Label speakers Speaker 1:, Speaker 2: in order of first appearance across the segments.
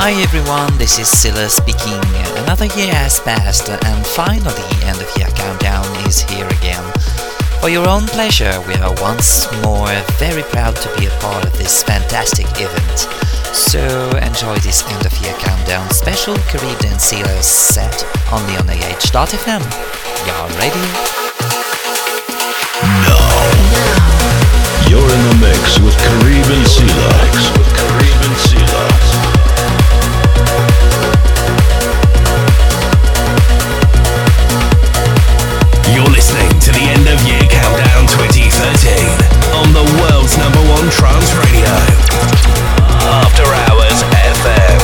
Speaker 1: Hi everyone, this is Silla speaking. Another year has passed and finally end of year countdown is here again. For your own pleasure, we are once more very proud to be a part of this fantastic event. So enjoy this end of year countdown special Caribbean Sealers set only on AH.fm. Y'all ready?
Speaker 2: No. You're in the mix with. With Caribbean Sealers.
Speaker 3: You're listening to the End of Year Countdown 2013 on the world's number one trance radio. After Hours FM.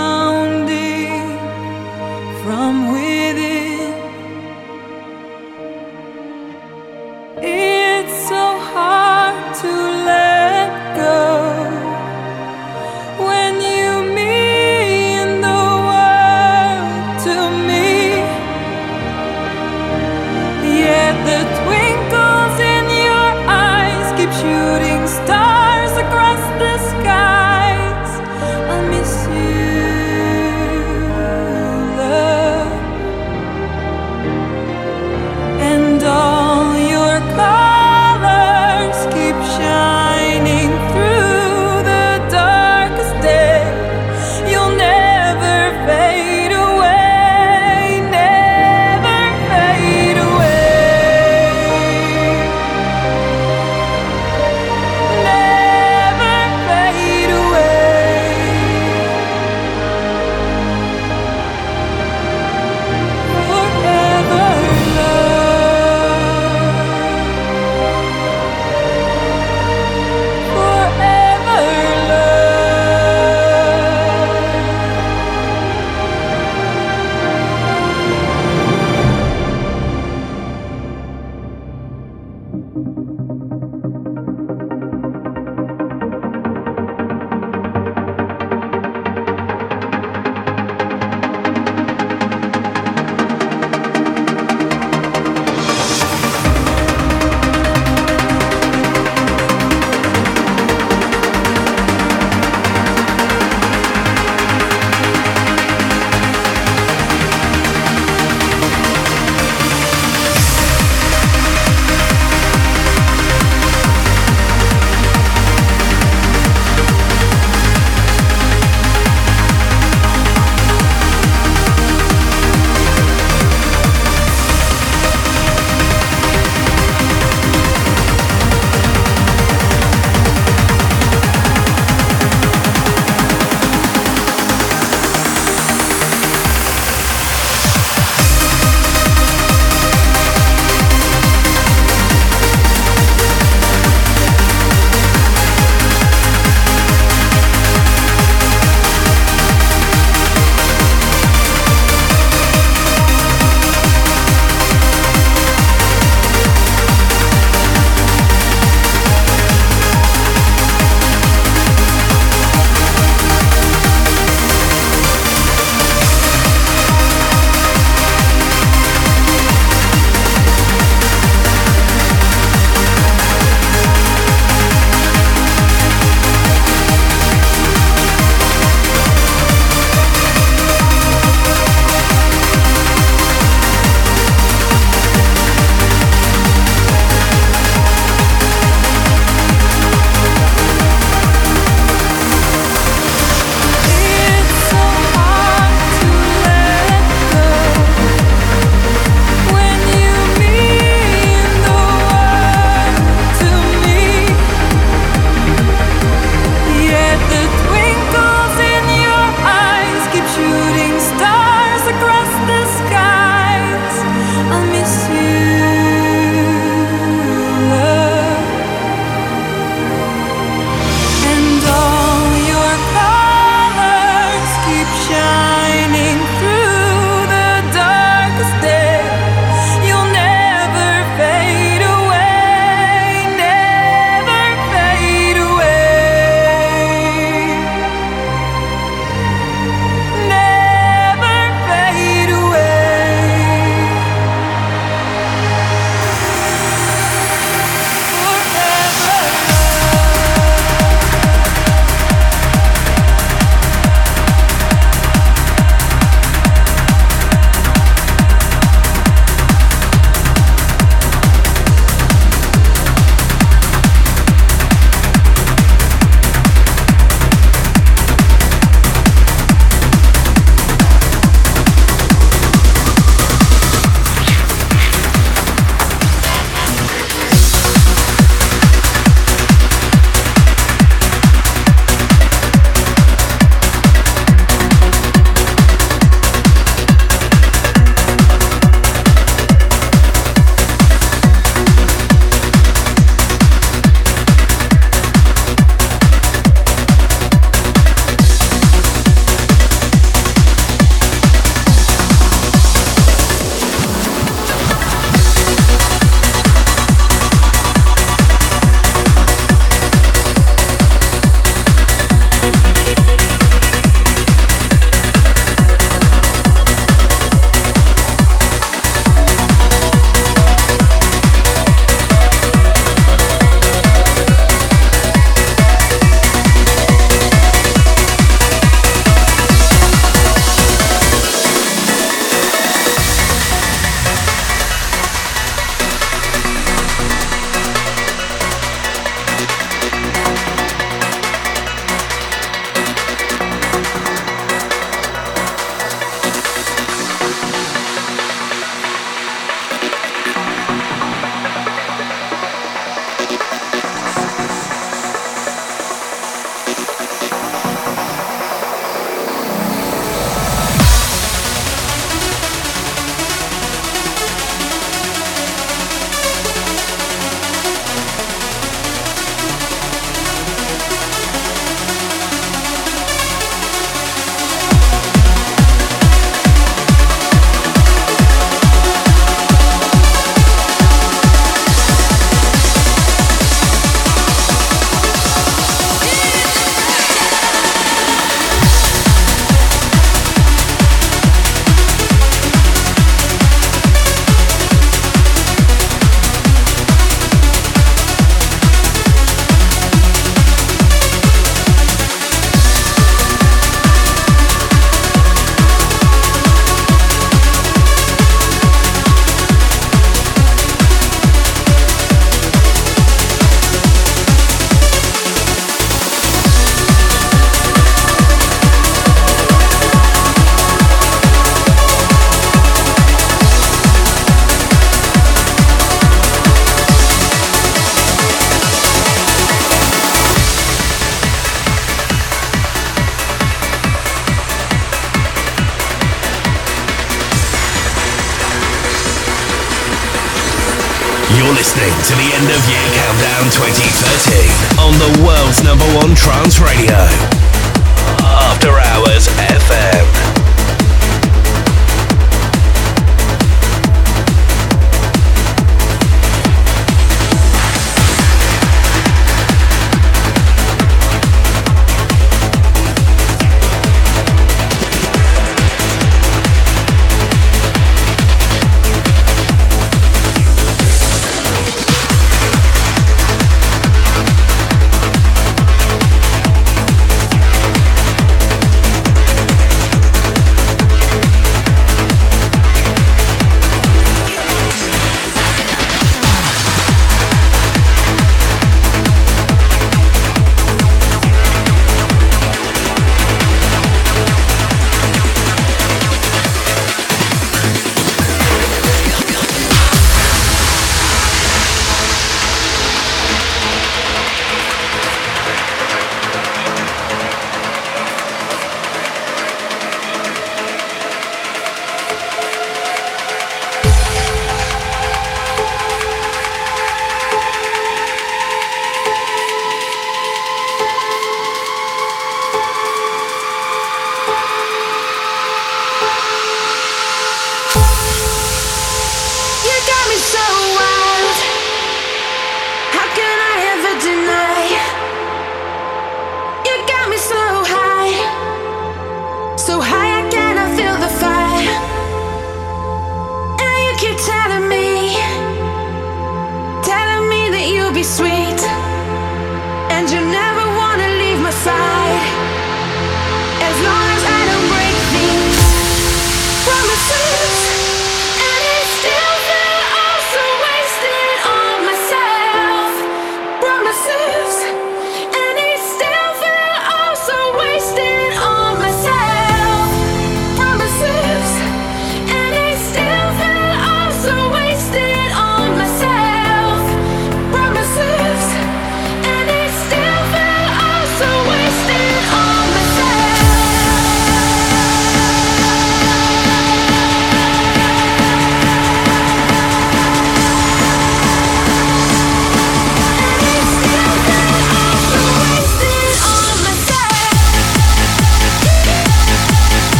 Speaker 3: grounding from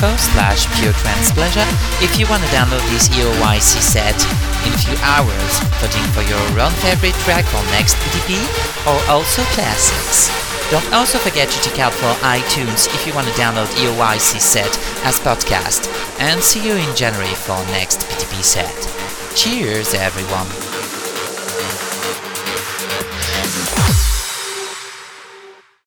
Speaker 3: to
Speaker 1: slash pure trance pleasure if you want to download this EOYC set in a few hours, voting for your own favorite track for next PTP or also classics. Don't also forget to check out for iTunes if you want to download EOYC set as podcast. And see you in January for next PTP set. Cheers everyone!